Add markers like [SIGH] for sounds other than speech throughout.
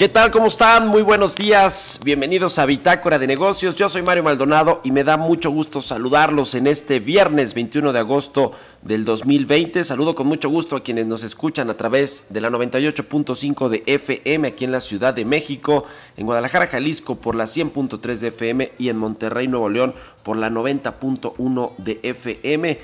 ¿Qué tal? ¿Cómo están? Muy buenos días. Bienvenidos a Bitácora de Negocios. Yo soy Mario Maldonado y me da mucho gusto saludarlos en este viernes 21 de agosto del 2020. Saludo con mucho gusto a quienes nos escuchan a través de la 98.5 de FM aquí en la Ciudad de México, en Guadalajara, Jalisco por la 100.3 de FM y en Monterrey, Nuevo León por la 90.1 de FM.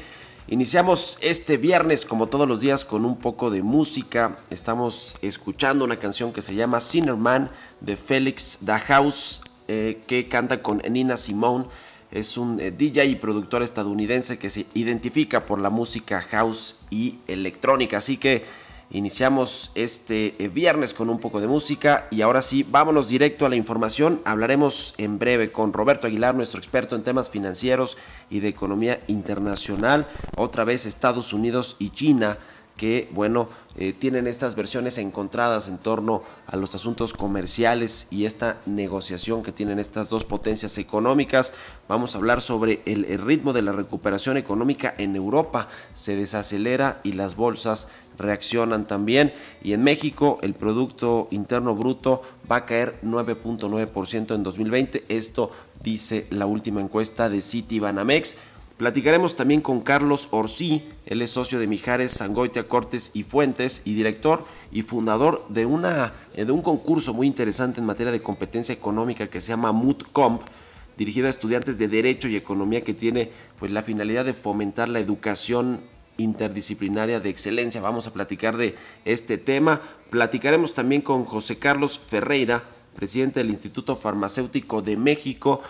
Iniciamos este viernes, como todos los días, con un poco de música. Estamos escuchando una canción que se llama Man de Félix Dahouse, eh, que canta con Nina Simone. Es un eh, DJ y productor estadounidense que se identifica por la música house y electrónica. Así que Iniciamos este eh, viernes con un poco de música y ahora sí, vámonos directo a la información. Hablaremos en breve con Roberto Aguilar, nuestro experto en temas financieros y de economía internacional. Otra vez Estados Unidos y China que, bueno, eh, tienen estas versiones encontradas en torno a los asuntos comerciales y esta negociación que tienen estas dos potencias económicas. Vamos a hablar sobre el, ritmo de la recuperación económica en Europa. Se desacelera y las bolsas reaccionan también. Y en México el Producto Interno Bruto va a caer 9.9% en 2020. Esto dice la última encuesta de Citibanamex. Platicaremos también con Carlos Orsí, él es socio de Mijares, Sangoitia, Cortes y Fuentes y director y fundador de, de un concurso muy interesante en materia de competencia económica que se llama MUTCOMP, dirigido a estudiantes de Derecho y Economía que tiene pues la finalidad de fomentar la educación interdisciplinaria de excelencia. Vamos a platicar de este tema. Platicaremos también con José Carlos Ferreira, presidente del Instituto Farmacéutico de México,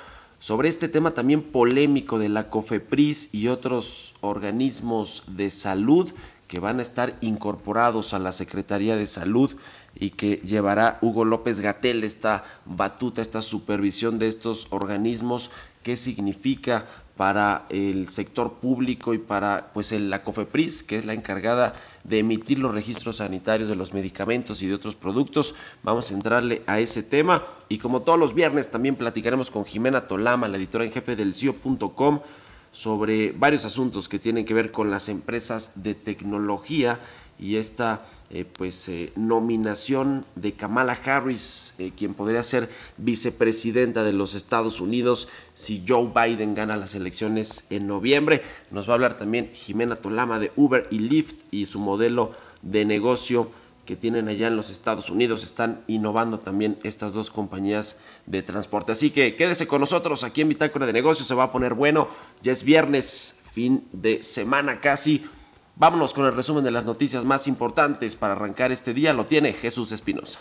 sobre este tema también polémico de la COFEPRIS y otros organismos de salud que van a estar incorporados a la Secretaría de Salud y que llevará Hugo López Gatel esta batuta, esta supervisión de estos organismos, qué significa para el sector público y para pues la COFEPRIS, que es la encargada de emitir los registros sanitarios de los medicamentos y de otros productos. Vamos a entrarle a ese tema y como todos los viernes también platicaremos con Jimena Tolama, la editora en jefe del CIO.com sobre varios asuntos que tienen que ver con las empresas de tecnología y esta eh, pues eh, nominación de Kamala Harris, eh, quien podría ser vicepresidenta de los Estados Unidos si Joe Biden gana las elecciones en noviembre. Nos va a hablar también Jimena Tolama de Uber y Lyft y su modelo de negocio que tienen allá en los Estados Unidos. Están innovando también estas dos compañías de transporte. Así que quédese con nosotros aquí en Bitácora de Negocios. Se va a poner bueno. Ya es viernes, fin de semana casi. Vámonos con el resumen de las noticias más importantes para arrancar este día. Lo tiene Jesús Espinosa.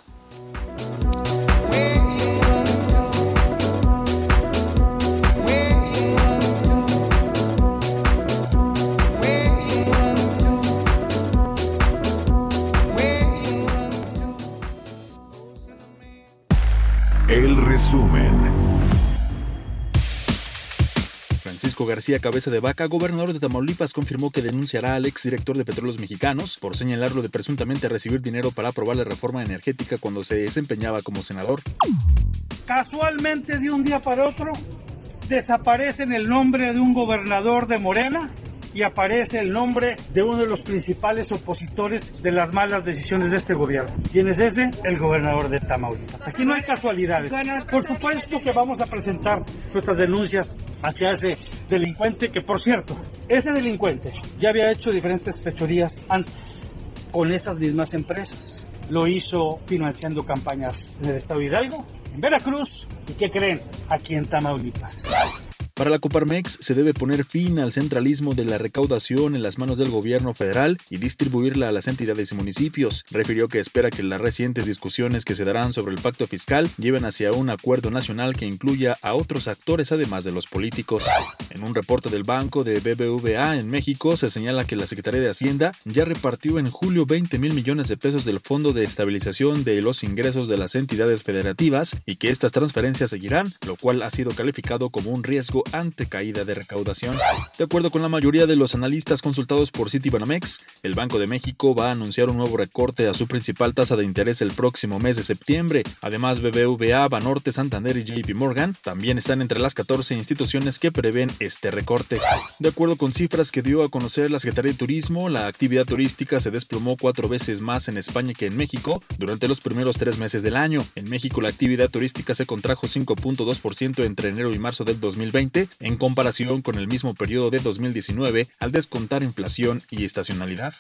García Cabeza de Vaca, gobernador de Tamaulipas, confirmó que denunciará al exdirector de Petróleos Mexicanos por señalarlo de presuntamente recibir dinero para aprobar la reforma energética cuando se desempeñaba como senador. Casualmente, de un día para otro, desaparecen el nombre de un gobernador de Morena y aparece el nombre de uno de los principales opositores de las malas decisiones de este gobierno. ¿Quién es ese? El gobernador de Tamaulipas. Aquí no hay casualidades. Por supuesto que vamos a presentar nuestras denuncias hacia ese delincuente que, por cierto, ese delincuente ya había hecho diferentes fechorías antes con estas mismas empresas. Lo hizo financiando campañas en el estado de Hidalgo, en Veracruz y, ¿qué creen? Aquí en Tamaulipas. Para la Coparmex se debe poner fin al centralismo de la recaudación en las manos del gobierno federal y distribuirla a las entidades y municipios. Refirió que espera que las recientes discusiones que se darán sobre el pacto fiscal lleven hacia un acuerdo nacional que incluya a otros actores además de los políticos. En un reporte del banco de BBVA en México se señala que la Secretaría de Hacienda ya repartió en julio 20 mil millones de pesos del Fondo de Estabilización de los Ingresos de las entidades federativas y que estas transferencias seguirán, lo cual ha sido calificado como un riesgo ante caída de recaudación. De acuerdo con la mayoría de los analistas consultados por Citibanamex, el Banco de México va a anunciar un nuevo recorte a su principal tasa de interés el próximo mes de septiembre. Además, BBVA, Banorte, Santander y JP Morgan también están entre las 14 instituciones que prevén este recorte. De acuerdo con cifras que dio a conocer la Secretaría de Turismo, la actividad turística se desplomó cuatro veces más en España que en México durante los primeros tres meses del año. En México, la actividad turística se contrajo 5.2% entre enero y marzo del 2020 en comparación con el mismo periodo de 2019 al descontar inflación y estacionalidad.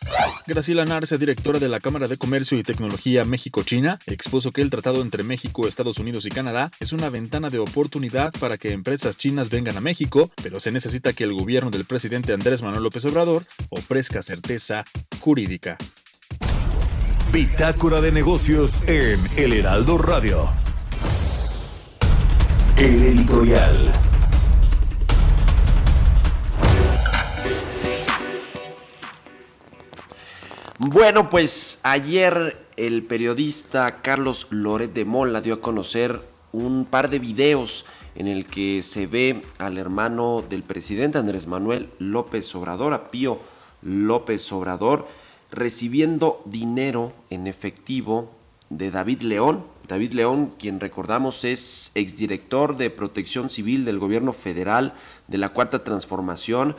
Graciela Narce, directora de la Cámara de Comercio y Tecnología México-China, expuso que el tratado entre México, Estados Unidos y Canadá es una ventana de oportunidad para que empresas chinas vengan a México, pero se necesita que el gobierno del presidente Andrés Manuel López Obrador ofrezca certeza jurídica. Bitácora de negocios en El Heraldo Radio. El editorial. Bueno, pues ayer el periodista Carlos Loret de Mola dio a conocer un par de videos en el que se ve al hermano del presidente Andrés Manuel López Obrador, a Pío López Obrador, recibiendo dinero en efectivo de David León. David León, quien recordamos es exdirector de Protección Civil del Gobierno Federal de la Cuarta Transformación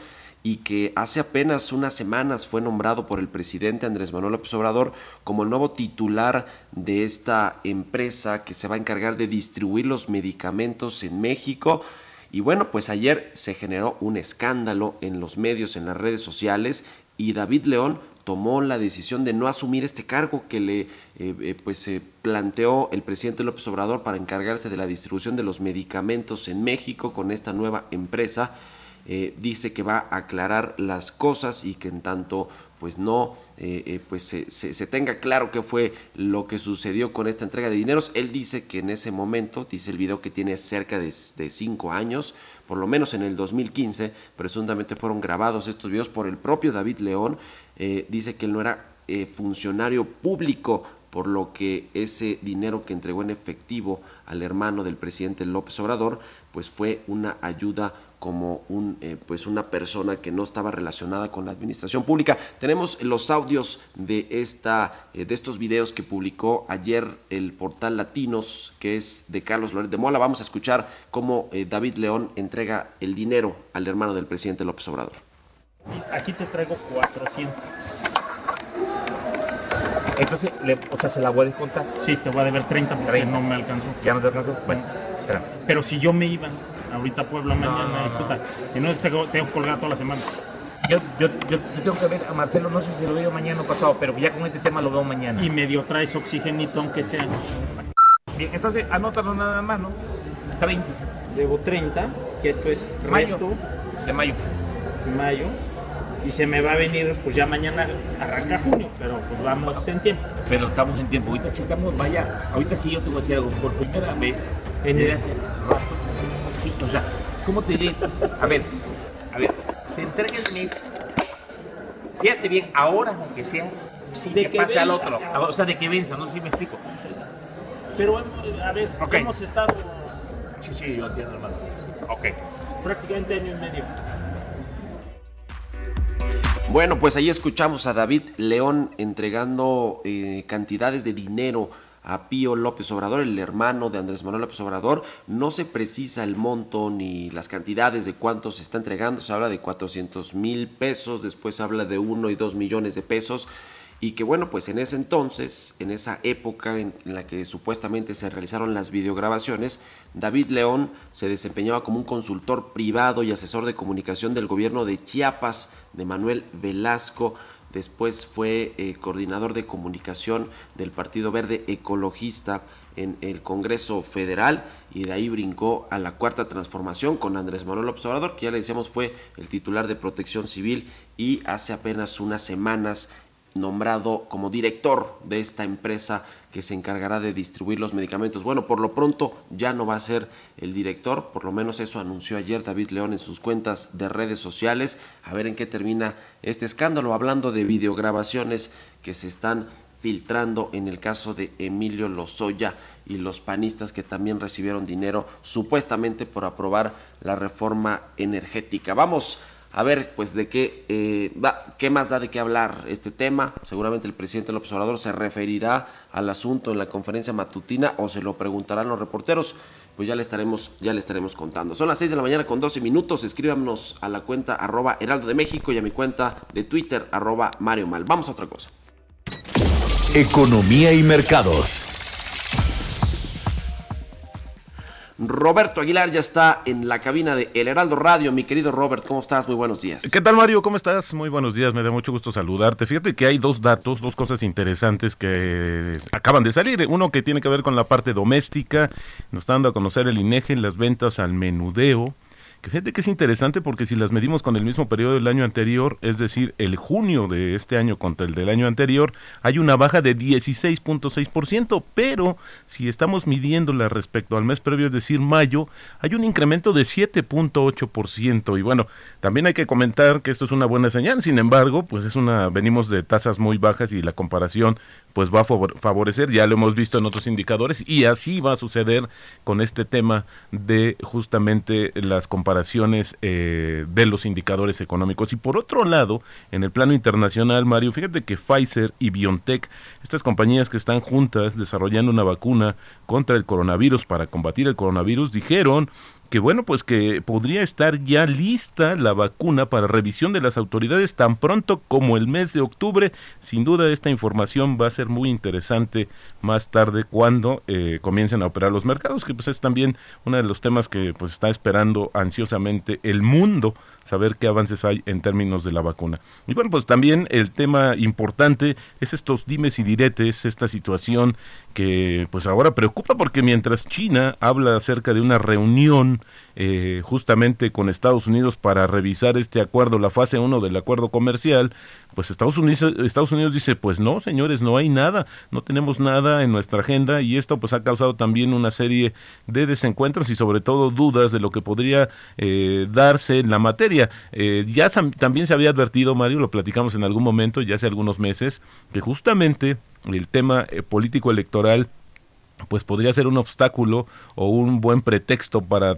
y que hace apenas unas semanas fue nombrado por el presidente Andrés Manuel López Obrador como el nuevo titular de esta empresa que se va a encargar de distribuir los medicamentos en México. Y bueno, pues ayer se generó un escándalo en los medios, en las redes sociales, y David León tomó la decisión de no asumir este cargo que le eh, eh, pues se planteó el presidente López Obrador para encargarse de la distribución de los medicamentos en México con esta nueva empresa eh, dice que va a aclarar las cosas y que en tanto pues no eh, eh, pues se, tenga claro qué fue lo que sucedió con esta entrega de dineros. Él dice que en ese momento, dice el video que tiene cerca de, de cinco años, por lo menos en el 2015, presuntamente fueron grabados estos videos por el propio David León, dice que él no era funcionario público, por lo que ese dinero que entregó en efectivo al hermano del presidente López Obrador, pues fue una ayuda como un, eh, pues una persona que no estaba relacionada con la administración pública. Tenemos los audios de, esta, eh, de estos videos que publicó ayer el portal Latinos, que es de Carlos Loret de Mola. Vamos a escuchar cómo eh, David León entrega el dinero al hermano del presidente López Obrador. Aquí te traigo 400. Entonces, o sea, ¿se la voy a descontar? Sí, te voy a deber 30 porque no me alcanzó. ¿Ya no te alcanzó? Bueno, espera. Pero si yo me iba ahorita Puebla mañana y puta, y no tengo, tengo colgado toda la semana. Yo, yo, yo, tengo que ver a Marcelo, no sé si lo veo mañana o pasado, pero ya con este tema lo veo mañana. Y medio traes oxigenito, aunque sea. Bien, entonces anótalo nada más, ¿no? 30. Debo 30, que esto es mayo. De mayo. Mayo y se me va a venir, pues ya mañana arranca junio, pero pues vamos en tiempo. Pero estamos en tiempo, ahorita sí estamos, vaya, ahorita sí yo te voy a decir algo, por primera vez en el hace rato, sí, o sea, ¿cómo te diré? A ver, a ver, se entrega el mes, fíjate bien, ahora aunque sea, si de que pase al otro, o sea, de que venza, no sé si me explico. Pero, a ver, hemos estado... Sí, sí, yo entiendo, hermano. Ok. Prácticamente año y medio. Bueno, pues ahí escuchamos a David León entregando eh, cantidades de dinero a Pío López Obrador, el hermano de Andrés Manuel López Obrador. No se precisa el monto ni las cantidades de cuánto se está entregando. Se habla de 400 mil pesos, después habla de 1 y 2 millones de pesos y que bueno, pues en ese entonces, en esa época en, la que supuestamente se realizaron las videograbaciones, David León se desempeñaba como un consultor privado y asesor de comunicación del gobierno de Chiapas, de Manuel Velasco. Después fue eh, coordinador de comunicación del Partido Verde Ecologista en el Congreso Federal y de ahí brincó a la cuarta transformación con Andrés Manuel Obrador, que ya le decíamos fue el titular de Protección Civil y hace apenas unas semanas nombrado como director de esta empresa que se encargará de distribuir los medicamentos. Bueno, por lo pronto ya no va a ser el director, por lo menos eso anunció ayer David León en sus cuentas de redes sociales. A ver en qué termina este escándalo, hablando de videograbaciones que se están filtrando en el caso de Emilio Lozoya y los panistas que también recibieron dinero supuestamente por aprobar la reforma energética. Vamos a ver, pues de qué, eh, qué más da de qué hablar este tema. Seguramente el presidente López Obrador se referirá al asunto en la conferencia matutina o se lo preguntarán los reporteros. Pues ya le estaremos, ya le estaremos contando. Son las 6 de la mañana con 12 minutos. Escríbanos a la cuenta arroba Heraldo de México y a mi cuenta de Twitter arroba Mario Mal. Vamos a otra cosa. Economía y mercados. Roberto Aguilar ya está en la cabina de El Heraldo Radio. Mi querido Robert, ¿cómo estás? Muy buenos días. ¿Qué tal, Mario? ¿Cómo estás? Muy buenos días. Me da mucho gusto saludarte. Fíjate que hay dos datos, dos cosas interesantes que acaban de salir. Uno que tiene que ver con la parte doméstica. Nos está dando a conocer el INEGE en las ventas al menudeo fíjate que es interesante porque si las medimos con el mismo periodo del año anterior, es decir, el junio de este año contra el del año anterior, hay una baja de 16.6%, pero si estamos midiéndola respecto al mes previo, es decir, mayo, hay un incremento de 7.8%. Y bueno, también hay que comentar que esto es una buena señal, sin embargo, pues es una, venimos de tasas muy bajas y la comparación pues va a favorecer, ya lo hemos visto en otros indicadores y así va a suceder con este tema de justamente las comparaciones eh, de los indicadores económicos. Y por otro lado, en el plano internacional, Mario, fíjate que Pfizer y BioNTech, estas compañías que están juntas desarrollando una vacuna contra el coronavirus para combatir el coronavirus, dijeron que bueno, pues que podría estar ya lista la vacuna para revisión de las autoridades tan pronto como el mes de octubre. Sin duda esta información va a ser muy interesante más tarde cuando eh, comiencen a operar los mercados, que pues es también uno de los temas que pues está esperando ansiosamente el mundo saber qué avances hay en términos de la vacuna. Y bueno, pues también el tema importante es estos dimes y diretes, esta situación que pues ahora preocupa porque mientras China habla acerca de una reunión eh, justamente con Estados Unidos para revisar este acuerdo, la fase 1 del acuerdo comercial, pues Estados Unidos, Estados Unidos dice, pues no, señores, no hay nada, no tenemos nada en nuestra agenda y esto pues ha causado también una serie de desencuentros y sobre todo dudas de lo que podría eh, darse en la materia. Eh, ya también se había advertido, Mario, lo platicamos en algún momento, ya hace algunos meses, que justamente el tema político electoral pues podría ser un obstáculo o un buen pretexto para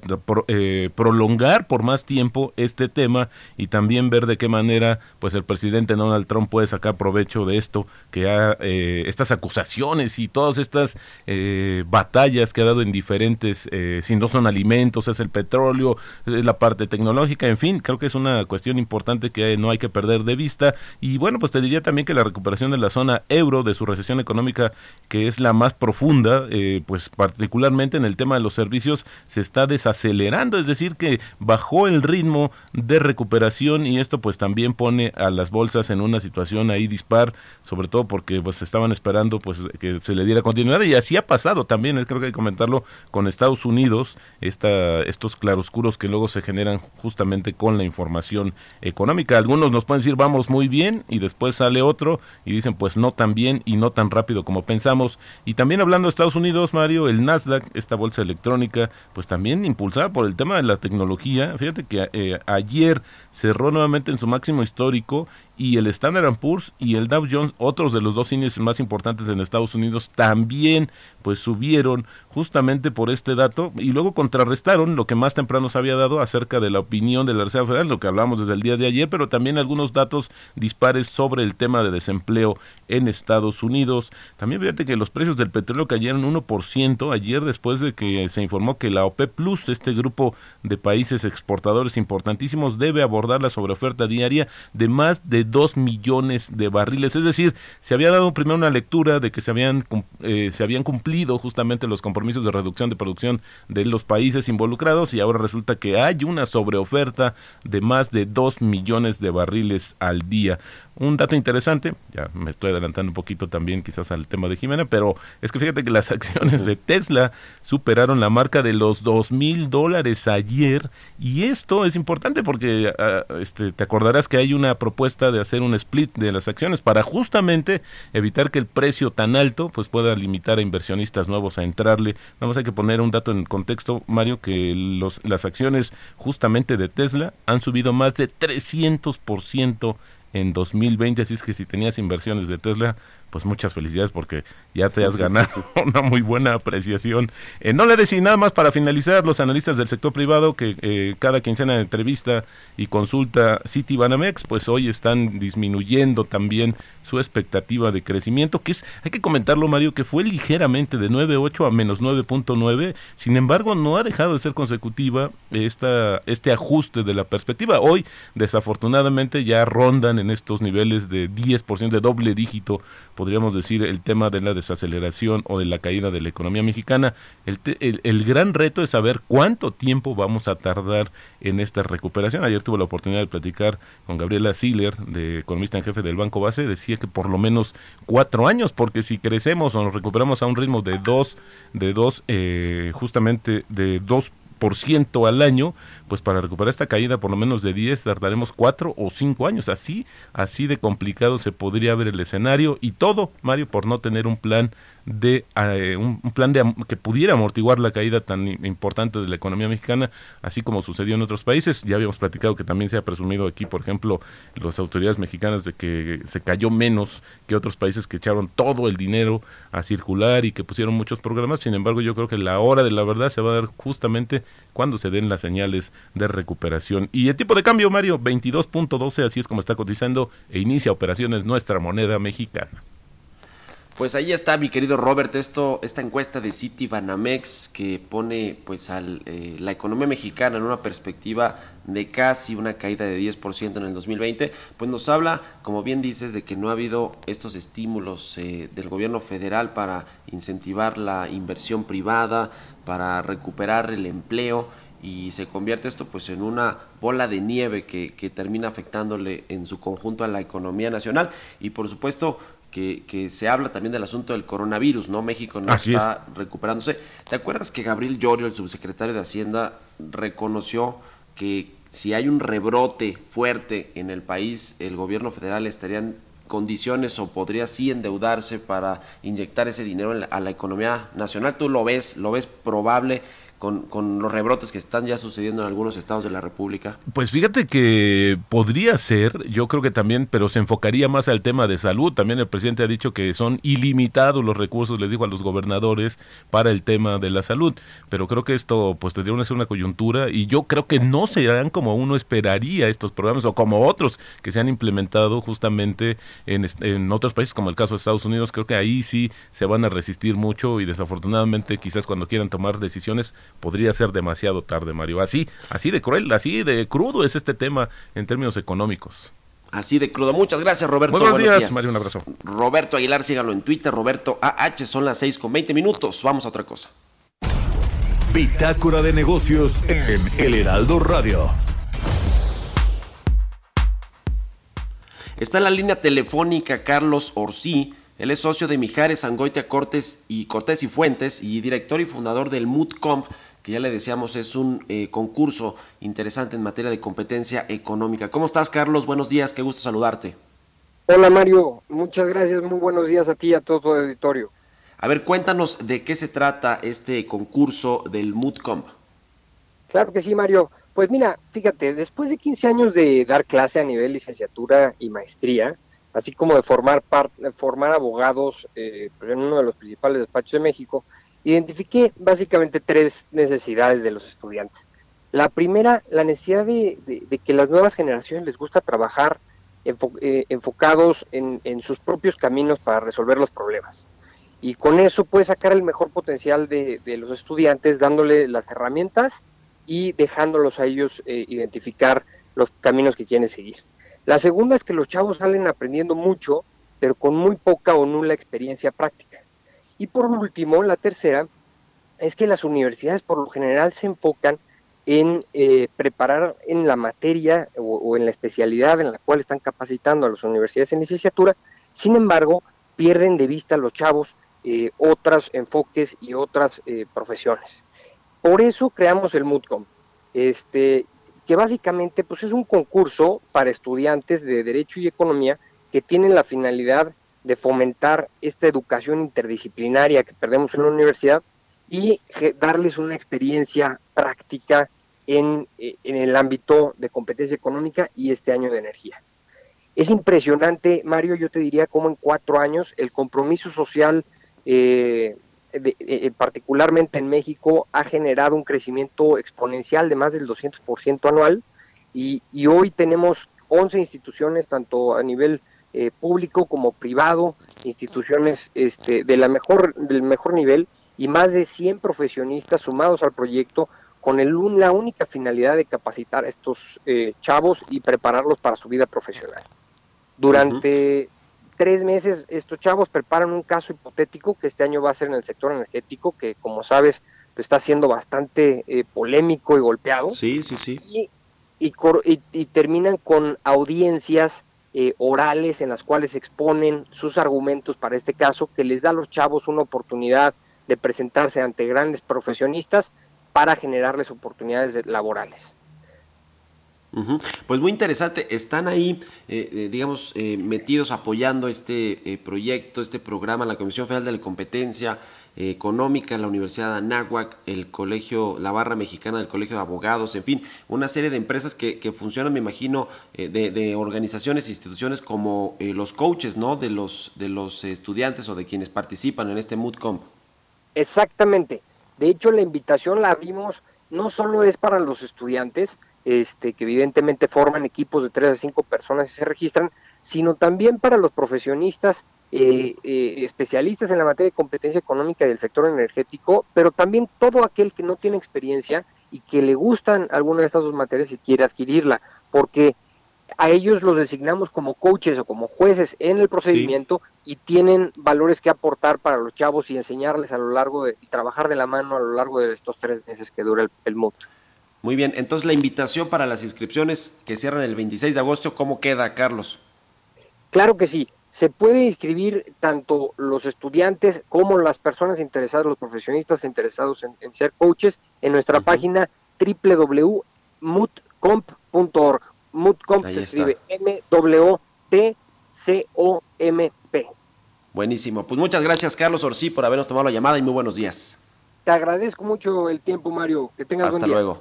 eh, prolongar por más tiempo este tema y también ver de qué manera pues el presidente Donald Trump puede sacar provecho de esto que ha eh, estas acusaciones y todas estas eh, batallas que ha dado en diferentes si no son alimentos es el petróleo es la parte tecnológica en fin creo que es una cuestión importante que no hay que perder de vista. Y bueno pues te diría también que la recuperación de la zona euro de su recesión económica que es la más profunda eh, pues particularmente en el tema de los servicios, se está desacelerando, es decir, que bajó el ritmo de recuperación y esto pues también pone a las bolsas en una situación ahí dispar, sobre todo porque pues estaban esperando pues que se le diera continuidad y así ha pasado también, creo que hay que comentarlo con Estados Unidos, esta, estos claroscuros que luego se generan justamente con la información económica. Algunos nos pueden decir vamos muy bien y después sale otro y dicen pues no tan bien y no tan rápido como pensamos. Y también hablando de Estados Unidos, Mario, el Nasdaq, esta bolsa electrónica, pues también impulsada por el tema de la tecnología. Fíjate que eh, ayer cerró nuevamente en su máximo histórico y el Standard Poor's y el Dow Jones, otros de los dos índices más importantes en Estados Unidos, también pues subieron justamente por este dato y luego contrarrestaron lo que más temprano se había dado acerca de la opinión de la Reserva Federal, lo que hablamos desde el día de ayer, pero también algunos datos dispares sobre el tema de desempleo en Estados Unidos. También fíjate que los precios del petróleo cayeron 1% ayer después de que se informó que la OPEP Plus, este grupo de países exportadores importantísimos, debe abordar la sobreoferta diaria de más de 2 millones de barriles. Es decir, se había dado primero una lectura de que se habían, eh, se habían cumplido justamente los compromisos de reducción de producción de los países involucrados y ahora resulta que hay una sobreoferta de más de 2 millones de barriles al día. Un dato interesante, ya me estoy adelantando un poquito también quizás al tema de Jimena, pero es que fíjate que las [LAUGHS] acciones de Tesla superaron la marca de los dos mil dólares ayer y esto es importante porque ah, este, te acordarás que hay una propuesta de hacer un split de las acciones para justamente evitar que el precio tan alto pues pueda limitar a inversionistas nuevos a entrarle. Vamos a que poner un dato en contexto, Mario, que los, las acciones justamente de Tesla han subido más de 300% en 2020, así es que si tenías inversiones de Tesla, pues muchas felicidades porque ya te has ganado [LAUGHS] una muy buena apreciación. En no le decir nada más para finalizar, los analistas del sector privado que eh, cada quincena de entrevista y consulta City Banamex, pues hoy están disminuyendo también su expectativa de crecimiento, que es, hay que comentarlo Mario, que fue ligeramente de 9.8 a menos 9.9, sin embargo no ha dejado de ser consecutiva esta, este ajuste de la perspectiva. Hoy, desafortunadamente, ya rondan en estos niveles de 10% de doble dígito podríamos decir, el tema de la desaceleración o de la caída de la economía mexicana. El, el, gran reto es saber cuánto tiempo vamos a tardar en esta recuperación. Ayer tuve la oportunidad de platicar con Gabriela Siller, de economista en jefe del Banco Base, decía que por lo menos cuatro años, porque si crecemos o nos recuperamos a un ritmo de dos, de dos, eh, justamente de dos por ciento al año, pues para recuperar esta caída por lo menos de 10 tardaremos 4 o 5 años. Así, así de complicado se podría ver el escenario y todo, Mario, por no tener un plan de eh, un, plan de, que pudiera amortiguar la caída tan importante de la economía mexicana, así como sucedió en otros países. Ya habíamos platicado que también se ha presumido aquí, por ejemplo, las autoridades mexicanas de que se cayó menos que otros países que echaron todo el dinero a circular y que pusieron muchos programas. Sin embargo, yo creo que la hora de la verdad se va a dar justamente cuando se den las señales de recuperación. Y el tipo de cambio, Mario, 22.12, así es como está cotizando e inicia operaciones nuestra moneda mexicana. Pues ahí está, mi querido Robert, esto, esta encuesta de City Banamex que pone pues al, eh, la economía mexicana en una perspectiva de casi una caída de 10% en el 2020, pues nos habla, como bien dices, de que no ha habido estos estímulos eh, del gobierno federal para incentivar la inversión privada, para recuperar el empleo y se convierte esto pues en una bola de nieve que, que termina afectándole en su conjunto a la economía nacional. Y por supuesto que, se habla también del asunto del coronavirus, ¿no? México no está recuperándose. ¿Te acuerdas que Gabriel Llorio, el subsecretario de Hacienda, reconoció que si hay un rebrote fuerte en el país, el gobierno federal estaría en condiciones o podría sí endeudarse para inyectar ese dinero a la economía nacional? ¿Tú lo ves? ¿Lo ves probable? Con, con, los rebrotes que están ya sucediendo en algunos estados de la República? Pues fíjate que podría ser, yo creo que también, pero se enfocaría más al tema de salud. También el presidente ha dicho que son ilimitados los recursos, les digo a los gobernadores, para el tema de la salud. Pero creo que esto pues tendría ser una coyuntura y yo creo que no serán como uno esperaría estos programas o como otros que se han implementado justamente en, en otros países como el caso de Estados Unidos. Creo que ahí sí se van a resistir mucho y desafortunadamente quizás cuando quieran tomar decisiones podría ser demasiado tarde, Mario. Así, así de cruel, así de crudo es este tema en términos económicos. Así de crudo. Muchas gracias, Roberto. Buenos, días, Mario, un abrazo. Roberto Aguilar, síganlo en Twitter, Roberto AH, son las 6 con 20 minutos. Vamos a otra cosa. Bitácora de negocios en El Heraldo Radio. Está en la línea telefónica Carlos Orsí, él es socio de Mijares, Angoitia Cortés y Cortés y Fuentes y director y fundador del MUTCOMP, que ya le decíamos es un eh, concurso interesante en materia de competencia económica. ¿Cómo estás, Carlos? Buenos días, qué gusto saludarte. Hola, Mario. Muchas gracias. Muy buenos días a ti y a todo el auditorio. A ver, cuéntanos de qué se trata este concurso del MUTCOMP. Claro que sí, Mario Pues mira, fíjate, después de 15 años de dar clase a nivel licenciatura y maestría, así como de formar, formar abogados eh, en uno de los principales despachos de México, identifiqué básicamente tres necesidades de los estudiantes. La primera, la necesidad de, que las nuevas generaciones les gusta trabajar eh, enfocados en, sus propios caminos para resolver los problemas. Y con eso puede sacar el mejor potencial de, los estudiantes, dándole las herramientas y dejándolos a ellos eh, identificar los caminos que quieren seguir. La segunda es que los chavos salen aprendiendo mucho, pero con muy poca o nula experiencia práctica. Y por último, la tercera, es que las universidades por lo general se enfocan en eh, preparar en la materia o, en la especialidad en la cual están capacitando a las universidades en licenciatura, sin embargo, pierden de vista los chavos eh, otros enfoques y otras eh, profesiones. Por eso creamos el MUTCOM, este, que básicamente pues, es un concurso para estudiantes de Derecho y Economía que tienen la finalidad de fomentar esta educación interdisciplinaria que perdemos en la universidad y darles una experiencia práctica en, eh, en, el ámbito de competencia económica y este año de energía. Es impresionante, Mario, yo te diría cómo en cuatro años el compromiso social, eh, eh, particularmente en México, ha generado un crecimiento exponencial de más del 200% anual y, y hoy tenemos 11 instituciones, tanto a nivel eh, público como privado, instituciones este, de la mejor, del mejor nivel y más de 100 profesionistas sumados al proyecto con el, la única finalidad de capacitar a estos eh, chavos y prepararlos para su vida profesional. Durante tres meses estos chavos preparan un caso hipotético que este año va a ser en el sector energético, que como sabes pues, está siendo bastante eh, polémico y golpeado. Sí, sí, sí. Y, y terminan con audiencias eh, orales en las cuales exponen sus argumentos para este caso, que les da a los chavos una oportunidad de presentarse ante grandes profesionistas para generarles oportunidades laborales. Pues muy interesante, están ahí, eh, eh, digamos, metidos apoyando este proyecto, este programa, la Comisión Federal de la Competencia, Económica, la Universidad de Anáhuac, el Colegio, la Barra Mexicana del Colegio de Abogados, en fin, una serie de empresas que, que funcionan, me imagino, eh, de, organizaciones e instituciones como eh, los coaches, ¿no? De los, de los estudiantes o de quienes participan en este MoodCom. Exactamente. De hecho, la invitación la vimos, no solo es para los estudiantes, este, que evidentemente forman equipos de tres a cinco personas y se registran, sino también para los profesionistas eh, eh, especialistas en la materia de competencia económica del sector energético, pero también todo aquel que no tiene experiencia y que le gustan alguna de estas dos materias y quiere adquirirla, porque a ellos los designamos como coaches o como jueces en el procedimiento y tienen valores que aportar para los chavos y enseñarles a lo largo de, y trabajar de la mano a lo largo de estos tres meses que dura el, el. Muy bien, entonces la invitación para las inscripciones que cierran el 26 de agosto, ¿cómo queda, Carlos? Claro que sí se puede inscribir tanto los estudiantes como las personas interesadas, los profesionistas interesados en, ser coaches, en nuestra página www.mutcomp.org. Mutcomp se escribe M-W-T-C-O-M-P. Buenísimo. Pues muchas gracias, Carlos Orsi, por habernos tomado la llamada y muy buenos días. Te agradezco mucho el tiempo, Mario. Que tengas Hasta buen día. luego.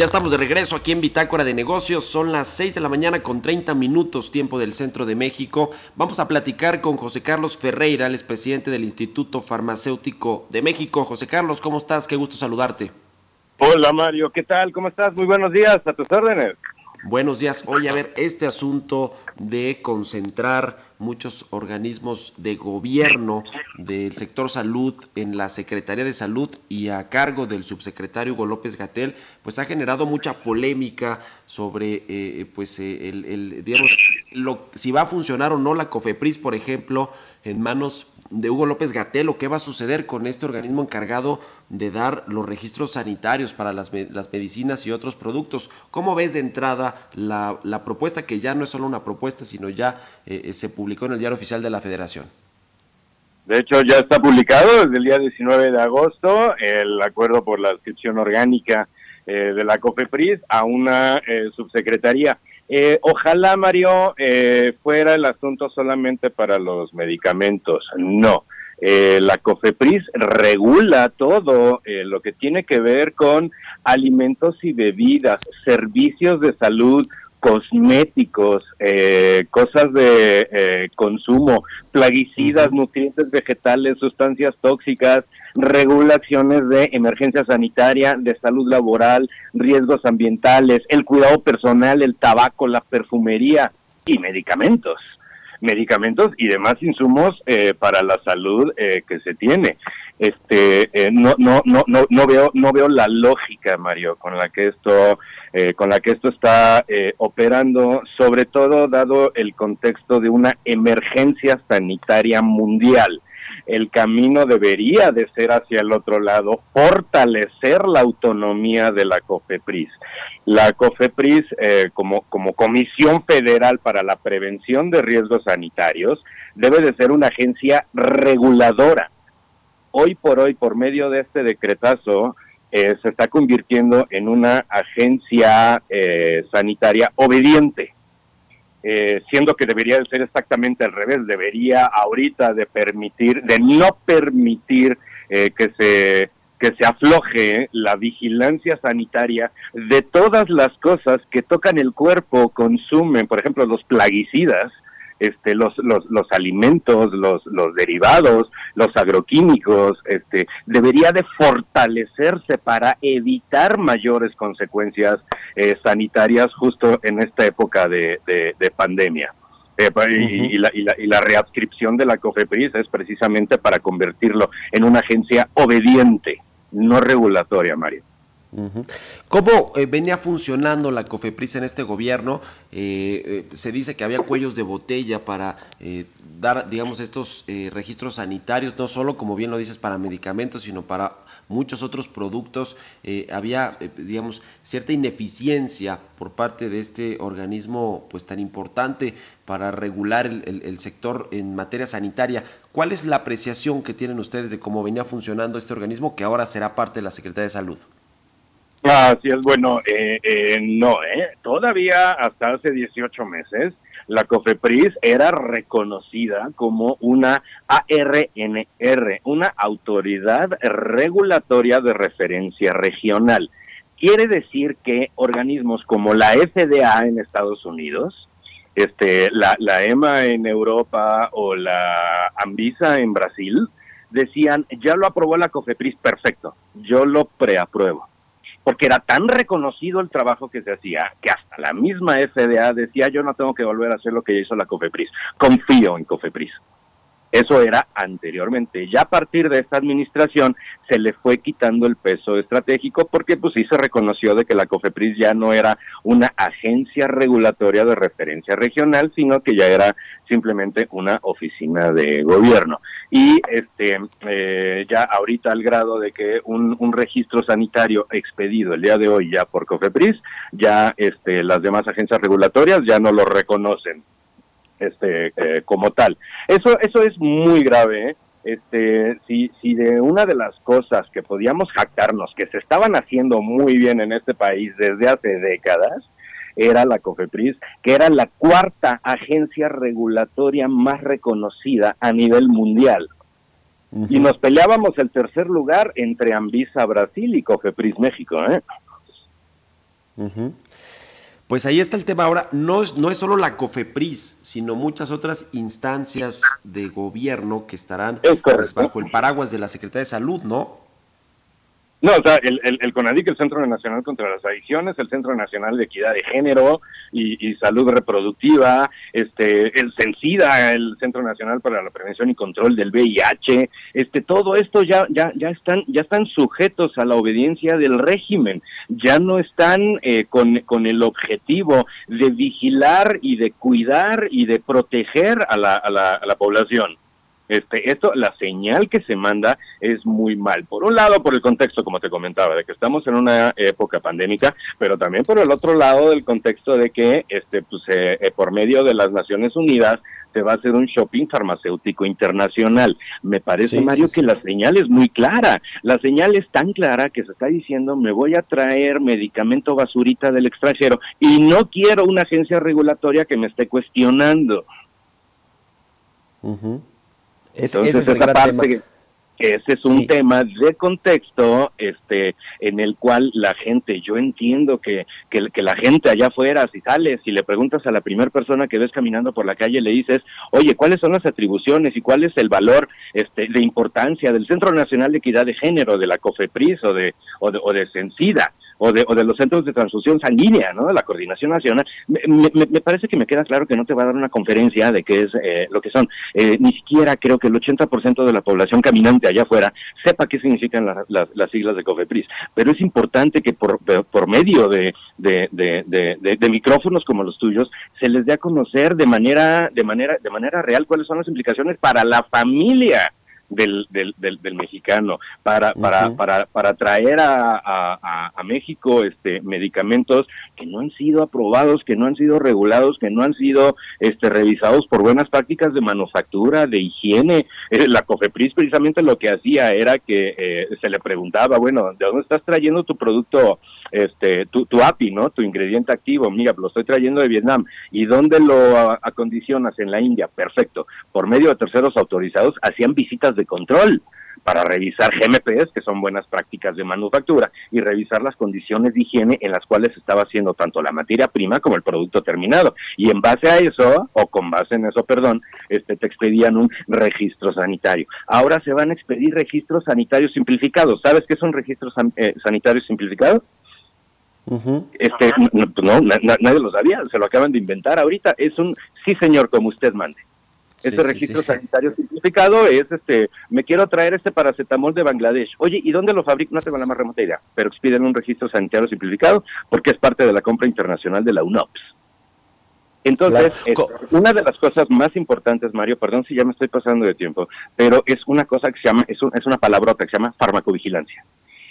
Ya estamos de regreso aquí en Bitácora de Negocios. Son las 6 de la mañana con 30 minutos tiempo del centro de México. Vamos a platicar con José Carlos Ferreira, el presidente del Instituto Farmacéutico de México. José Carlos, ¿cómo estás? Qué gusto saludarte. Hola Mario, ¿qué tal? ¿Cómo estás? Muy buenos días, a tus órdenes. Buenos días. Oye, a ver, este asunto de concentrar muchos organismos de gobierno del sector salud en la Secretaría de Salud y a cargo del subsecretario Hugo López Gatel, pues ha generado mucha polémica sobre, eh, pues, eh, el, digamos, lo, si va a funcionar o no la COFEPRIS, por ejemplo, en manos de Hugo López Gatelo, ¿qué va a suceder con este organismo encargado de dar los registros sanitarios para las, las medicinas y otros productos? ¿Cómo ves de entrada la, propuesta, que ya no es solo una propuesta, sino ya eh, eh, se publicó en el diario oficial de la Federación? De hecho, ya está publicado desde el día 19 de agosto el acuerdo por la inscripción orgánica eh, de la COFEPRIS a una subsecretaría. Eh, ojalá, Mario, eh, fuera el asunto solamente para los medicamentos. No. Eh, la COFEPRIS regula todo lo que tiene que ver con alimentos y bebidas, servicios de salud, cosméticos, cosas de consumo, plaguicidas, nutrientes vegetales, sustancias tóxicas, regulaciones de emergencia sanitaria, de salud laboral, riesgos ambientales, el cuidado personal, el tabaco, la perfumería y medicamentos medicamentos y demás insumos eh, para la salud eh, que se tiene. Este, eh, no, no, no, no, no veo, no veo la lógica, Mario, con la que esto, con la que esto está operando, sobre todo dado el contexto de una emergencia sanitaria mundial el camino debería de ser hacia el otro lado, fortalecer la autonomía de la COFEPRIS. La COFEPRIS, eh, como, como Comisión Federal para la Prevención de Riesgos Sanitarios, debe de ser una agencia reguladora. Hoy por hoy, por medio de este decretazo, eh, se está convirtiendo en una agencia eh, sanitaria obediente. Eh, siendo que debería de ser exactamente al revés, debería ahorita de permitir, de no permitir eh, que se que se afloje la vigilancia sanitaria de todas las cosas que tocan el cuerpo, consumen, por ejemplo, los plaguicidas, este, los, los, los alimentos, los, los derivados, los agroquímicos, este, debería de fortalecerse para evitar mayores consecuencias eh, sanitarias justo en esta época de, de, pandemia. Eh, y, la, y, la, y, la, readscripción de la COFEPRIS es precisamente para convertirlo en una agencia obediente, no regulatoria, Mario. ¿Cómo eh, venía funcionando la COFEPRIS en este gobierno? Eh, eh, se dice que había cuellos de botella para dar, digamos, estos registros sanitarios, no solo, como bien lo dices, para medicamentos, sino para muchos otros productos. había, digamos, cierta ineficiencia por parte de este organismo pues tan importante para regular el sector en materia sanitaria. ¿Cuál es la apreciación que tienen ustedes de cómo venía funcionando este organismo que ahora será parte de la Secretaría de Salud? Así es, bueno, eh, eh, no, ¿eh? Todavía hasta hace 18 meses la COFEPRIS era reconocida como una ARNR, una autoridad regulatoria de referencia regional. Quiere decir que organismos como la FDA en Estados Unidos, este, la, la EMA en Europa o la ANVISA en Brasil, decían, ya lo aprobó la COFEPRIS, perfecto, yo lo preapruebo porque era tan reconocido el trabajo que se hacía que hasta la misma FDA decía yo no tengo que volver a hacer lo que hizo la COFEPRIS, confío en COFEPRIS. Eso era anteriormente. Ya a partir de esta administración se le fue quitando el peso estratégico porque pues sí se reconoció de que la COFEPRIS ya no era una agencia regulatoria de referencia regional, sino que ya era simplemente una oficina de gobierno. Y este eh, ya ahorita al grado de que un, registro sanitario expedido el día de hoy ya por COFEPRIS, ya este, las demás agencias regulatorias ya no lo reconocen este, eh, como tal. Eso, eso es muy grave. ¿eh? Este, si, si de una de las cosas que podíamos jactarnos que se estaban haciendo muy bien en este país desde hace décadas, era la COFEPRIS, que era la cuarta agencia regulatoria más reconocida a nivel mundial. Y nos peleábamos el tercer lugar entre Anvisa Brasil y COFEPRIS México. ¿eh? Pues ahí está el tema ahora, no es, no es solo la COFEPRIS, sino muchas otras instancias de gobierno que estarán pues, bajo el paraguas de la Secretaría de Salud, ¿no? No, o sea, el, el, el, CONADIC, el Centro Nacional contra las Adicciones, el Centro Nacional de Equidad de Género y, Salud Reproductiva, este, el CENSIDA, el Centro Nacional para la Prevención y Control del VIH, este, todo esto ya, ya, ya están, ya están sujetos a la obediencia del régimen, ya no están eh, con, con el objetivo de vigilar y de cuidar y de proteger a la, a la, a la población Este, esto, la señal que se manda es muy mal. Por un lado, por el contexto, como te comentaba, de que estamos en una época pandémica, pero también por el otro lado del contexto de que, este, pues, eh, eh, por medio de las Naciones Unidas se va a hacer un shopping farmacéutico internacional. Me parece, Mario, que la señal es muy clara. La señal es tan clara que se está diciendo, me voy a traer medicamento basurita del extranjero y no quiero una agencia regulatoria que me esté cuestionando. Entonces, esa parte ese es un tema de contexto este en el cual la gente, yo entiendo que, que, la gente allá afuera, si sales y le preguntas a la primera persona que ves caminando por la calle, le dices, oye, ¿cuáles son las atribuciones y cuál es el valor este, de importancia del Centro Nacional de Equidad de Género, de la COFEPRIS o de, o de, o de Sencida? O de, o de los centros de transfusión sanguínea, ¿no? De la coordinación nacional. Me, me, parece que me queda claro que no te va a dar una conferencia de qué es eh, lo que son. Eh, ni siquiera creo que el 80% de la población caminante allá afuera sepa qué significan las siglas de COFEPRIS. Pero es importante que por, por medio de, de, de, de, micrófonos como los tuyos se les dé a conocer de manera, de manera, de manera real cuáles son las implicaciones para la familia del, del, del, mexicano, para, para, para, para traer a, a, a, México este, medicamentos que no han sido aprobados, que no han sido regulados, que no han sido este, revisados por buenas prácticas de manufactura, de higiene. [LAUGHS] Eh, la COFEPRIS precisamente lo que hacía era que eh, se le preguntaba, bueno, ¿de dónde estás trayendo tu producto? este, tu, tu API, ¿no? Tu ingrediente activo, mira, lo estoy trayendo de Vietnam. ¿Y dónde lo acondicionas? En la India. Perfecto. Por medio de terceros autorizados hacían visitas de control para revisar GMPs, que son buenas prácticas de manufactura, y revisar las condiciones de higiene en las cuales estaba haciendo tanto la materia prima como el producto terminado. Y en base a eso, o con base en eso, perdón, este, te expedían un registro sanitario. Ahora se van a expedir registros sanitarios simplificados. ¿Sabes qué es un registro eh, sanitario simplificado? este, no, nadie lo sabía, se lo acaban de inventar ahorita. Es un sí, señor, como usted mande. Ese registro sanitario simplificado es, este, me quiero traer este paracetamol de Bangladesh. Oye, ¿y dónde lo fabrican? No tengo la más remota idea, pero expiden un registro sanitario simplificado porque es parte de la compra internacional de la UNOPS. Entonces, una de las cosas más importantes, Mario, perdón si ya me estoy pasando de tiempo, pero es una cosa que se llama, es, es una palabrota que se llama farmacovigilancia.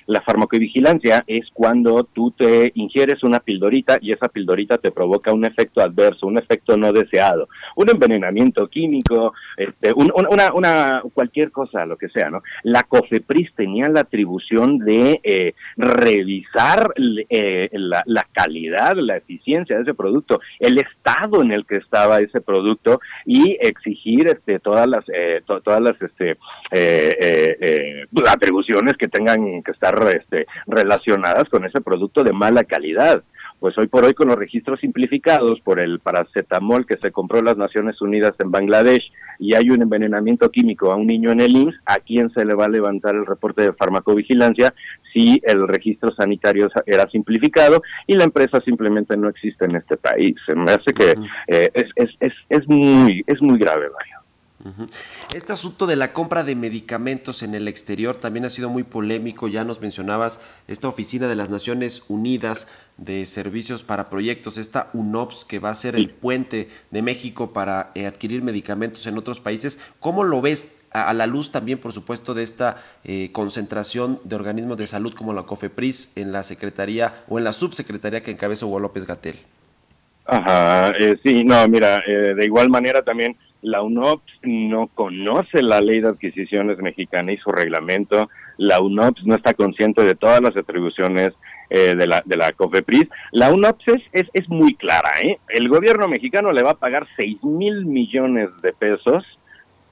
La farmacovigilancia es cuando tú te ingieres una pildorita y esa pildorita te provoca un efecto adverso, un efecto no deseado, un envenenamiento químico, este, una, cualquier cosa, lo que sea, ¿no? La COFEPRIS tenía la atribución de eh, revisar eh, la, calidad, la eficiencia de ese producto, el estado en el que estaba ese producto y exigir este, todas las, eh, todas las este, atribuciones que tengan que estar este, relacionadas con ese producto de mala calidad. Pues hoy por hoy con los registros simplificados por el paracetamol que se compró en las Naciones Unidas en Bangladesh y hay un envenenamiento químico a un niño en el IMSS, ¿a quién se le va a levantar el reporte de farmacovigilancia si el registro sanitario era simplificado y la empresa simplemente no existe en este país? Me hace que eh, es, es, es, es, muy, es muy grave, Mario. Este asunto de la compra de medicamentos en el exterior también ha sido muy polémico. Ya nos mencionabas esta oficina de las Naciones Unidas de Servicios para Proyectos, esta UNOPS, que va a ser el puente de México para eh, adquirir medicamentos en otros países. ¿Cómo lo ves a, la luz también, por supuesto, de esta eh, concentración de organismos de salud como la COFEPRIS en la Secretaría o en la subsecretaría que encabeza Hugo López Gatel? Ajá, eh, sí, no, mira, de igual manera también la UNOPS no conoce la ley de adquisiciones mexicana y su reglamento. La UNOPS no está consciente de todas las atribuciones eh, de, la, de la COFEPRIS. La UNOPS es, es, muy clara. ¿eh? El gobierno mexicano le va a pagar 6 mil millones de pesos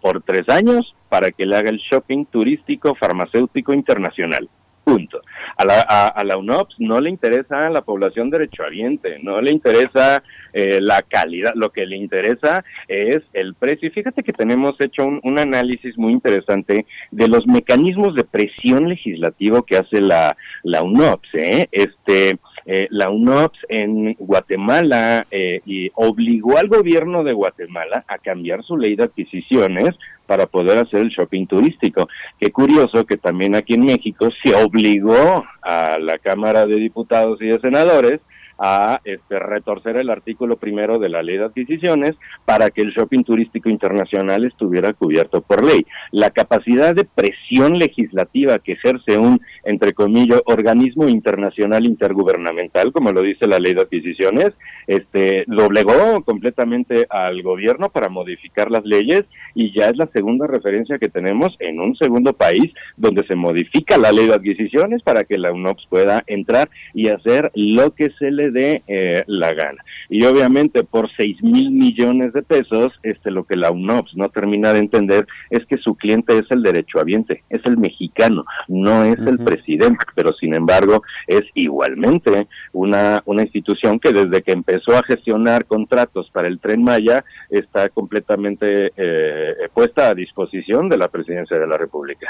por tres años para que le haga el shopping turístico farmacéutico internacional. Punto. A la, a, la UNOPS no le interesa la población derechohabiente, no le interesa eh, la calidad, lo que le interesa es el precio. Y fíjate que tenemos hecho un, análisis muy interesante de los mecanismos de presión legislativo que hace la, la UNOPS. ¿eh? Este, eh, la UNOPS en Guatemala eh, y obligó al gobierno de Guatemala a cambiar su ley de adquisiciones para poder hacer el shopping turístico. Qué curioso que también aquí en México se obligó a la Cámara de Diputados y de Senadores a este, retorcer el artículo primero de la ley de adquisiciones para que el shopping turístico internacional estuviera cubierto por ley. La capacidad de presión legislativa que ejerce un, entre comillas, organismo internacional intergubernamental, como lo dice la ley de adquisiciones, este, lo obligó completamente al gobierno para modificar las leyes y ya es la segunda referencia que tenemos en un segundo país donde se modifica la ley de adquisiciones para que la UNOPS pueda entrar y hacer lo que se le dé eh, la gana. Y obviamente por 6 mil millones de pesos, este, lo que la UNOPS no termina de entender es que su cliente es el derechohabiente, es el mexicano, no es el presidente, pero sin embargo es igualmente una, una institución que desde que empezó a gestionar contratos para el tren Maya está completamente eh, puesta a disposición de la presidencia de la República.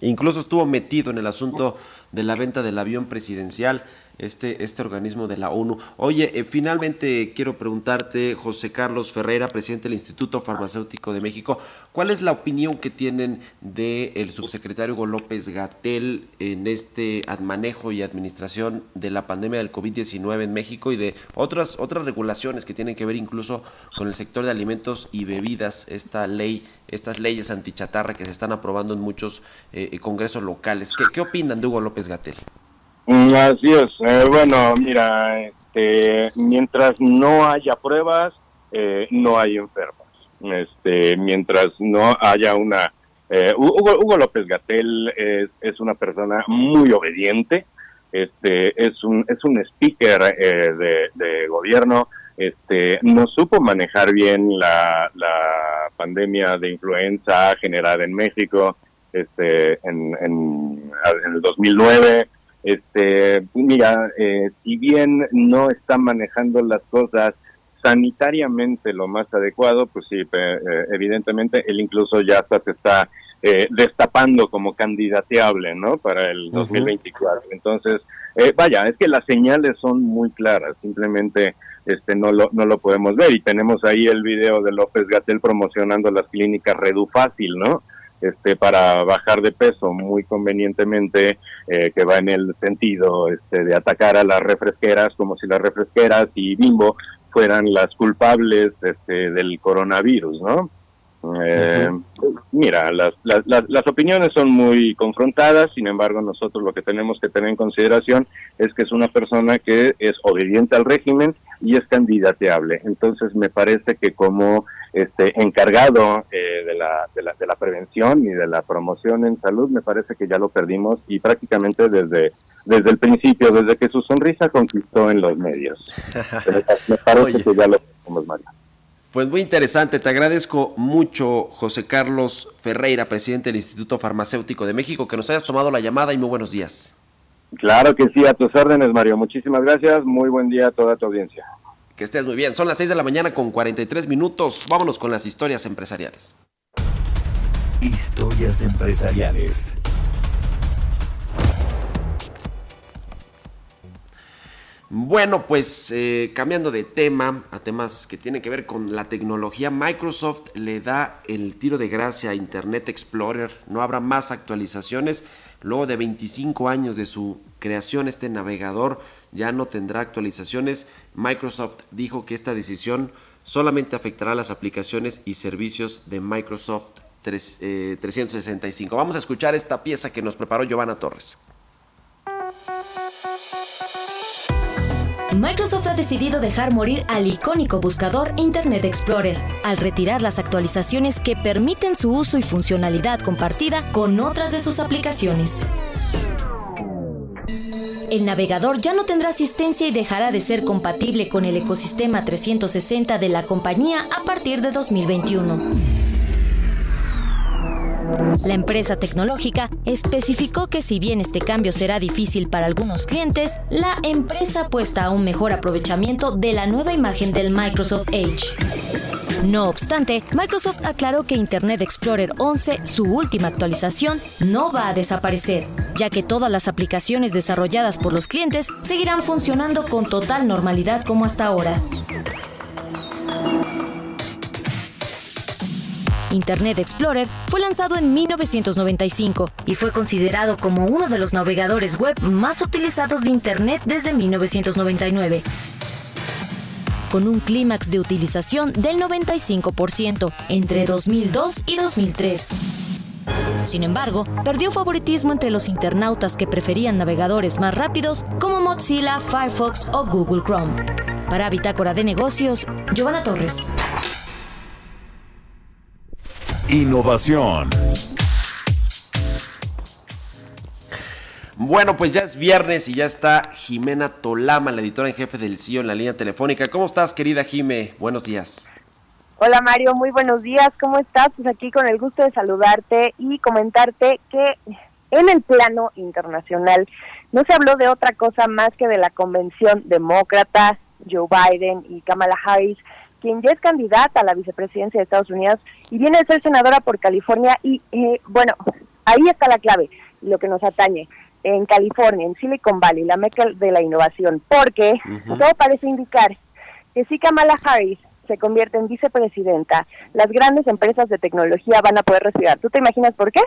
Incluso estuvo metido en el asunto de la venta del avión presidencial este, este organismo de la ONU. Oye, eh, finalmente quiero preguntarte, José Carlos Ferreira, presidente del Instituto Farmacéutico de México, ¿cuál es la opinión que tienen del subsecretario Hugo López Gatel en este manejo y administración de la pandemia del COVID-19 en México y de otras, otras regulaciones que tienen que ver incluso con el sector de alimentos y bebidas, esta ley, estas leyes antichatarra que se están aprobando en muchos eh, congresos locales? ¿Qué, ¿Qué opinan de Hugo López Gatel? Mm, así es. Eh, bueno, mira, este, mientras no haya pruebas, eh, no hay enfermos. Este, mientras no haya una... Eh, Hugo, López Gatel es, es, una persona muy obediente, este, es un, es un speaker de, de, gobierno, este, no supo manejar bien la, pandemia de influenza generada en México este, en, en, en el 2009 este, mira, eh, si bien no está manejando las cosas sanitariamente lo más adecuado, pues sí, eh, evidentemente él incluso ya hasta se está eh, destapando como candidateable, ¿no? Para el 2024. Entonces, vaya, es que las señales son muy claras, simplemente este no lo no lo podemos ver y tenemos ahí el video de López Gatel promocionando las clínicas Redufácil, ¿no? este, para bajar de peso muy convenientemente, eh, que va en el sentido este, de atacar a las refresqueras como si las refresqueras y Bimbo fueran las culpables este, del coronavirus, ¿no? Eh, mira, las, las, las, opiniones son muy confrontadas, sin embargo nosotros lo que tenemos que tener en consideración es que es una persona que es obediente al régimen y es candidateable. Entonces me parece que como este encargado eh, de, la, de, la, de la prevención y de la promoción en salud, me parece que ya lo perdimos y prácticamente desde, desde el principio, desde que su sonrisa conquistó en los medios. [LAUGHS] me parece que ya lo perdimos, Mario. Pues muy interesante, te agradezco mucho José Carlos Ferreira, presidente del Instituto Farmacéutico de México, que nos hayas tomado la llamada y muy buenos días. Claro que sí, a tus órdenes Mario, muchísimas gracias, muy buen día a toda tu audiencia. Que estés muy bien, son las 6 de la mañana con 43 minutos, vámonos con las historias empresariales. Historias empresariales. Bueno, pues eh, cambiando de tema a temas que tienen que ver con la tecnología, Microsoft le da el tiro de gracia a Internet Explorer. No habrá más actualizaciones. Luego de 25 años de su creación, este navegador ya no tendrá actualizaciones. Microsoft dijo que esta decisión solamente afectará las aplicaciones y servicios de Microsoft 365. Eh, Vamos a escuchar esta pieza que nos preparó Giovanna Torres. Microsoft ha decidido dejar morir al icónico buscador Internet Explorer, al retirar las actualizaciones que permiten su uso y funcionalidad compartida con otras de sus aplicaciones. El navegador ya no tendrá asistencia y dejará de ser compatible con el ecosistema 360 de la compañía a partir de 2021. La empresa tecnológica especificó que si bien este cambio será difícil para algunos clientes, la empresa apuesta a un mejor aprovechamiento de la nueva imagen del Microsoft Edge. No obstante, Microsoft aclaró que Internet Explorer 11, su última actualización, no va a desaparecer, ya que todas las aplicaciones desarrolladas por los clientes seguirán funcionando con total normalidad como hasta ahora. Internet Explorer, fue lanzado en 1995 y fue considerado como uno de los navegadores web más utilizados de Internet desde 1999 con un clímax de utilización del 95% entre 2002 y 2003. Sin embargo, perdió favoritismo entre los internautas que preferían navegadores más rápidos como Mozilla, Firefox o Google Chrome. Para Bitácora de Negocios, Giovanna Torres. Innovación. Bueno, pues ya es viernes y ya está Jimena Tolama, la editora en jefe del CIO en la línea telefónica. ¿Cómo estás, querida Jime? Buenos días. Hola Mario, muy buenos días. ¿Cómo estás? Pues aquí con el gusto de saludarte y comentarte que en el plano internacional no se habló de otra cosa más que de la convención demócrata, Joe Biden y Kamala Harris, quien ya es candidata a la vicepresidencia de Estados Unidos y viene a ser senadora por California. Y eh, bueno, ahí está la clave, lo que nos atañe en California, en Silicon Valley, la meca de la innovación, porque todo parece indicar que si Kamala Harris se convierte en vicepresidenta, las grandes empresas de tecnología van a poder respirar. ¿Tú te imaginas por qué?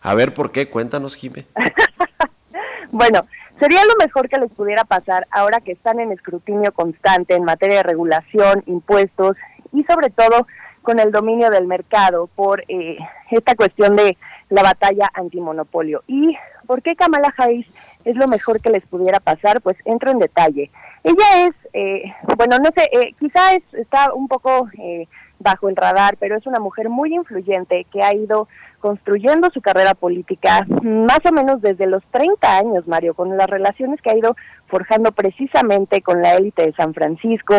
A ver, ¿por qué? Cuéntanos, Jime. [LAUGHS] bueno, sería lo mejor que les pudiera pasar ahora que están en escrutinio constante en materia de regulación, impuestos y sobre todo con el dominio del mercado por eh, esta cuestión de la batalla antimonopolio. ¿Y por qué Kamala Harris es lo mejor que les pudiera pasar? Pues entro en detalle. Ella es, eh, bueno, no sé, eh, quizá está un poco eh, bajo el radar, pero es una mujer muy influyente que ha ido construyendo su carrera política más o menos desde los 30 años, Mario, con las relaciones que ha ido forjando precisamente con la élite de San Francisco,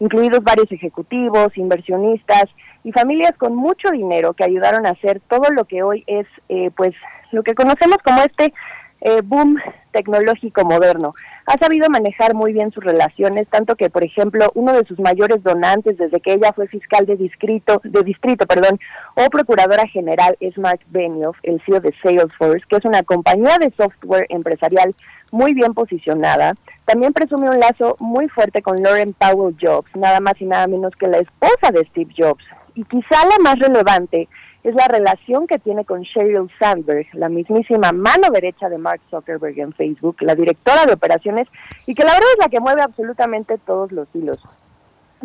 incluidos varios ejecutivos, inversionistas y familias con mucho dinero que ayudaron a hacer todo lo que hoy es, pues, lo que conocemos como este boom tecnológico moderno ha sabido manejar muy bien sus relaciones, tanto que, por ejemplo, uno de sus mayores donantes desde que ella fue fiscal de distrito, de distrito perdón, o procuradora general es Mark Benioff, el CEO de Salesforce, que es una compañía de software empresarial muy bien posicionada. También presume un lazo muy fuerte con Lauren Powell Jobs, nada más y nada menos que la esposa de Steve Jobs. Y quizá la más relevante es la relación que tiene con Sheryl Sandberg, la mismísima mano derecha de Mark Zuckerberg en Facebook, la directora de operaciones, y que la verdad es la que mueve absolutamente todos los hilos.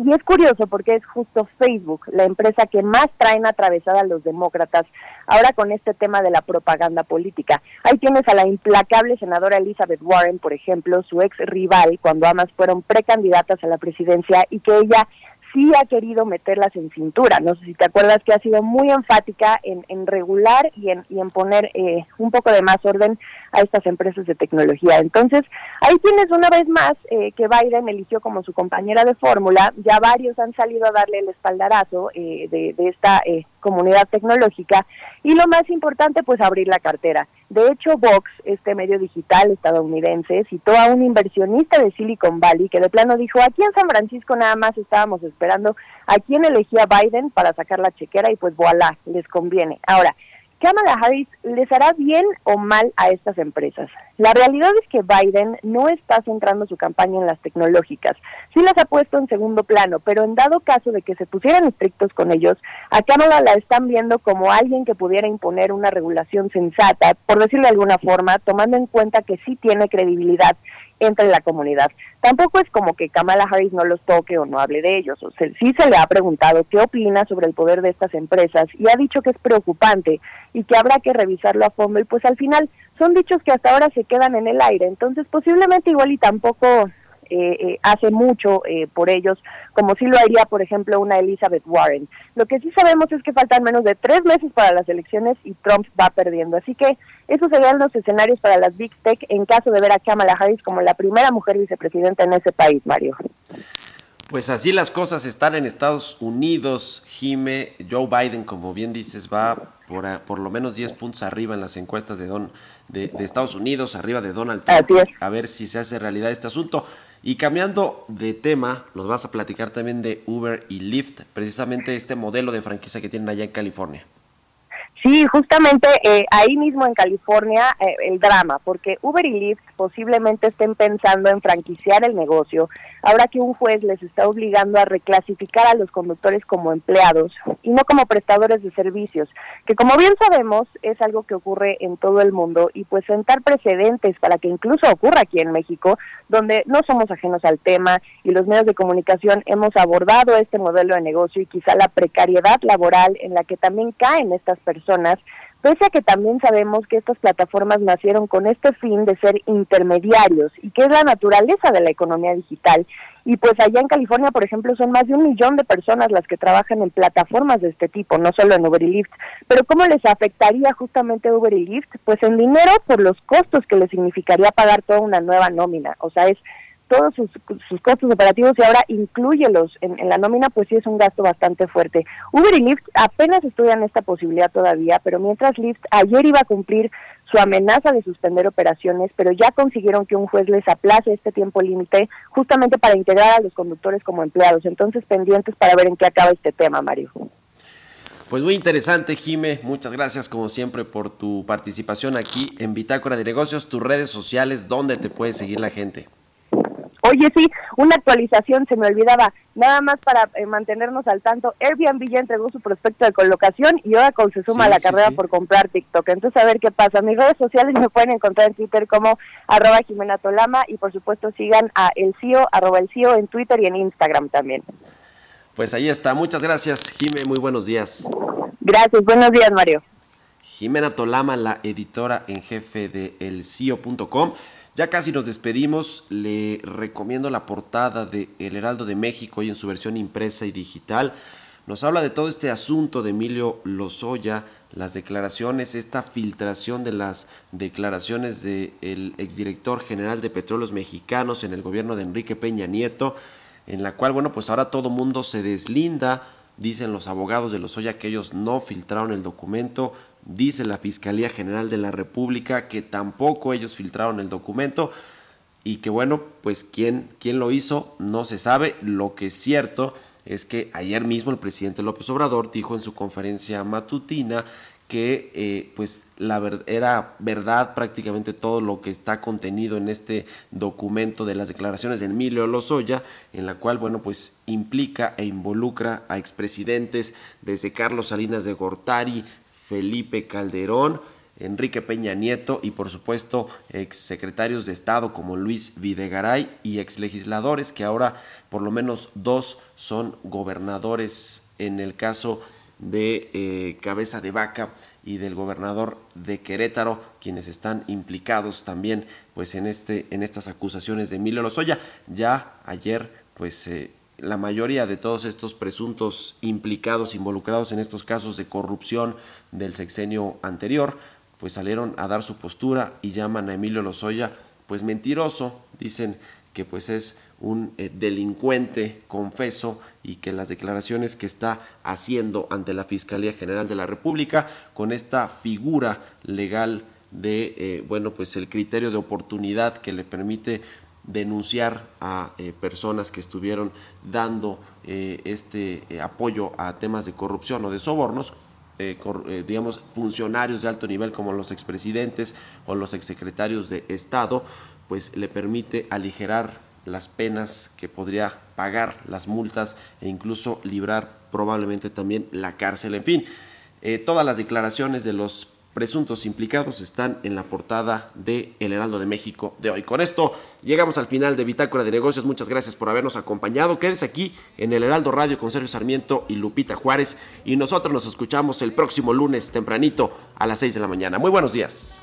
Y es curioso porque es justo Facebook, la empresa que más traen atravesada a los demócratas, ahora con este tema de la propaganda política. Ahí tienes a la implacable senadora Elizabeth Warren, por ejemplo, su ex rival, cuando ambas fueron precandidatas a la presidencia y que ella sí ha querido meterlas en cintura. No sé si te acuerdas que ha sido muy enfática en, en regular y en, y en poner eh, un poco de más orden a estas empresas de tecnología. Entonces, ahí tienes una vez más eh, que Biden eligió como su compañera de fórmula. Ya varios han salido a darle el espaldarazo eh, de, de, esta comunidad tecnológica. Y lo más importante, pues abrir la cartera. De hecho, Vox, este medio digital estadounidense, citó a un inversionista de Silicon Valley que de plano dijo, aquí en San Francisco nada más estábamos esperando a quién elegía Biden para sacar la chequera y pues voilà, les conviene. Ahora, Kamala Harris les hará bien o mal a estas empresas. La realidad es que Biden no está centrando su campaña en las tecnológicas. Sí las ha puesto en segundo plano, pero en dado caso de que se pusieran estrictos con ellos, a Kamala la están viendo como alguien que pudiera imponer una regulación sensata, por decirlo de alguna forma, tomando en cuenta que sí tiene credibilidad entre la comunidad. Tampoco es como que Kamala Harris no los toque o no hable de ellos. O sea, sí se le ha preguntado qué opina sobre el poder de estas empresas y ha dicho que es preocupante y que habrá que revisarlo a fondo. Y pues al final son dichos que hasta ahora se quedan en el aire. Entonces posiblemente igual y tampoco eh, eh, hace mucho eh, por ellos, como si lo haría, por ejemplo, una Elizabeth Warren. Lo que sí sabemos es que faltan menos de tres meses para las elecciones y Trump va perdiendo. Así que esos serían los escenarios para las Big Tech en caso de ver a Kamala Harris como la primera mujer vicepresidenta en ese país, Mario. Pues así las cosas están en Estados Unidos, Jime. Joe Biden, como bien dices, va por, por lo menos 10 puntos arriba en las encuestas de, Don, de, Estados Unidos, arriba de Donald Trump. A ver si se hace realidad este asunto. Y cambiando de tema, nos vas a platicar también de Uber y Lyft, precisamente este modelo de franquicia que tienen allá en California. Sí, justamente eh, ahí mismo en California eh, el drama, porque Uber y Lyft posiblemente estén pensando en franquiciar el negocio, ahora que un juez les está obligando a reclasificar a los conductores como empleados y no como prestadores de servicios, que como bien sabemos es algo que ocurre en todo el mundo y pues sentar precedentes para que incluso ocurra aquí en México, donde no somos ajenos al tema y los medios de comunicación hemos abordado este modelo de negocio y quizá la precariedad laboral en la que también caen estas personas pese a que también sabemos que estas plataformas nacieron con este fin de ser intermediarios y que es la naturaleza de la economía digital. Y pues allá en California, por ejemplo, son más de un millón de personas las que trabajan en plataformas de este tipo, no solo en Uber y Lyft. Pero ¿cómo les afectaría justamente Uber y Lyft? Pues en dinero por los costos que les significaría pagar toda una nueva nómina. O sea, es todos sus, costos operativos y ahora incluyelos en, en, la nómina, pues sí es un gasto bastante fuerte. Uber y Lyft apenas estudian esta posibilidad todavía, pero mientras Lyft ayer iba a cumplir su amenaza de suspender operaciones, pero ya consiguieron que un juez les aplace este tiempo límite justamente para integrar a los conductores como empleados. Entonces, pendientes para ver en qué acaba este tema, Mario. Pues muy interesante, Jime. Muchas gracias, como siempre, por tu participación aquí en Bitácora de Negocios, tus redes sociales, donde te puede seguir la gente. Oye, sí, una actualización, se me olvidaba, nada más para eh, mantenernos al tanto, Airbnb ya entregó su prospecto de colocación y Oracle se suma a la carrera por comprar TikTok. Entonces, a ver qué pasa. Mis redes sociales me pueden encontrar en Twitter como arroba Jimena Tolama y por supuesto sigan a El CIO, arroba El CIO en Twitter y en Instagram también. Pues ahí está. Muchas gracias, Jime. Muy buenos días. Gracias. Buenos días, Mario. Jimena Tolama, la editora en jefe de elcio.com. Ya casi nos despedimos, le recomiendo la portada de El Heraldo de México y en su versión impresa y digital. Nos habla de todo este asunto de Emilio Lozoya, las declaraciones, esta filtración de las declaraciones del exdirector general de Petróleos Mexicanos en el gobierno de Enrique Peña Nieto, en la cual, bueno, pues ahora todo mundo se deslinda, dicen los abogados de Lozoya que ellos no filtraron el documento, Dice la Fiscalía General de la República que tampoco ellos filtraron el documento y que bueno, pues quién, quién lo hizo no se sabe. Lo que es cierto es que ayer mismo el presidente López Obrador dijo en su conferencia matutina que eh, pues la era verdad prácticamente todo lo que está contenido en este documento de las declaraciones de Emilio Lozoya, en la cual bueno pues implica e involucra a expresidentes desde Carlos Salinas de Gortari, Felipe Calderón, Enrique Peña Nieto y por supuesto exsecretarios de Estado como Luis Videgaray y exlegisladores que ahora por lo menos dos son gobernadores en el caso de eh, Cabeza de Vaca y del gobernador de Querétaro, quienes están implicados también pues en este en estas acusaciones de Emilio Lozoya. Ya ayer pues eh, la mayoría de todos estos presuntos implicados, involucrados en estos casos de corrupción del sexenio anterior, pues salieron a dar su postura y llaman a Emilio Lozoya pues mentiroso, dicen que pues es un eh, delincuente confeso y que las declaraciones que está haciendo ante la Fiscalía General de la República con esta figura legal de eh, bueno pues el criterio de oportunidad que le permite denunciar a eh, personas que estuvieron dando eh, este eh, apoyo a temas de corrupción o de sobornos, digamos, funcionarios de alto nivel como los expresidentes o los exsecretarios de Estado, pues le permite aligerar las penas que podría pagar, las multas e incluso librar probablemente también la cárcel. En fin, todas las declaraciones de los presuntos implicados están en la portada de El Heraldo de México de hoy. Con esto llegamos al final de Bitácora de Negocios. Muchas gracias por habernos acompañado. Quédese aquí en El Heraldo Radio con Sergio Sarmiento y Lupita Juárez. Y nosotros nos escuchamos el próximo lunes tempranito a las 6 de la mañana. Muy buenos días.